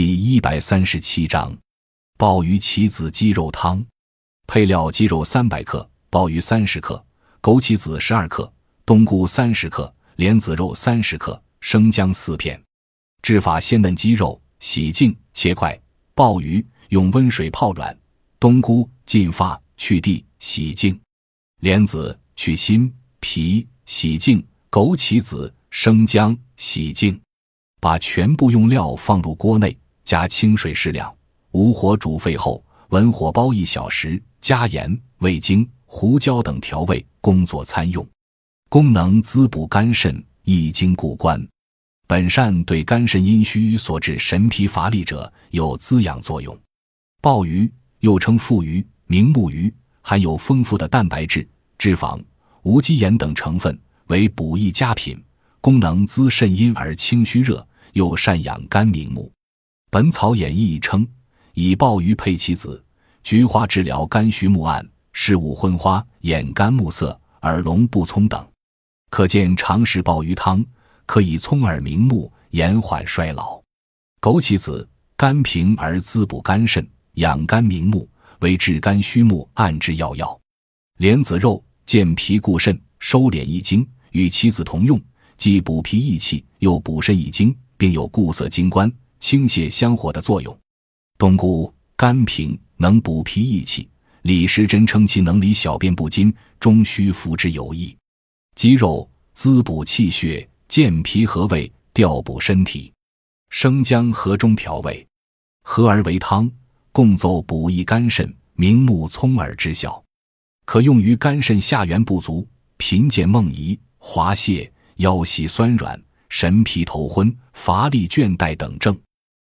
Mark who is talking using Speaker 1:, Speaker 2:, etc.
Speaker 1: 第一百三十七章，鲍鱼棋子鸡肉汤。配料：鸡肉三百克，鲍鱼三十克，枸杞子十二克，冬菇三十克，莲子肉三十克，生姜四片。制法：鲜嫩鸡肉洗净切块，鲍鱼用温水泡软，冬菇浸发去蒂洗净，莲子去心皮洗净，枸杞子、生姜洗净。把全部用料放入锅内，加清水适量，无火煮沸后，文火煲一小时，加盐、味精、胡椒等调味，工作餐用。功能滋补肝肾，益精固关。本膳对肝肾阴虚所致神疲乏力者有滋养作用。鲍鱼又称腹鱼、明目鱼，含有丰富的蛋白质、脂肪、无机盐等成分，为补益佳品。功能滋肾阴而清虚热，又善养肝明目。《本草演义》称，以鲍鱼配棋子、菊花治疗肝虚目暗、视物昏花、眼干目涩、耳聋不聪等。可见常食鲍鱼汤，可以聪耳明目，延缓衰老。枸杞子甘平而滋补肝肾，养肝明目，为治肝虚目暗之要药。莲子肉健脾固肾，收敛益精，与棋子同用。既补脾益气，又补肾益精，并有固涩精关、清泻香火的作用。冬菇甘平，能补脾益气。李时珍称其能理小便不津，终须服之有益。鸡肉滋补气血，健脾和胃，调补身体。生姜和中调味，合而为汤，共奏补益肝肾、明目聪耳之效，可用于肝肾下元不足、贫贱梦遗、滑泻。腰膝酸软、神疲头昏、乏力倦怠等症。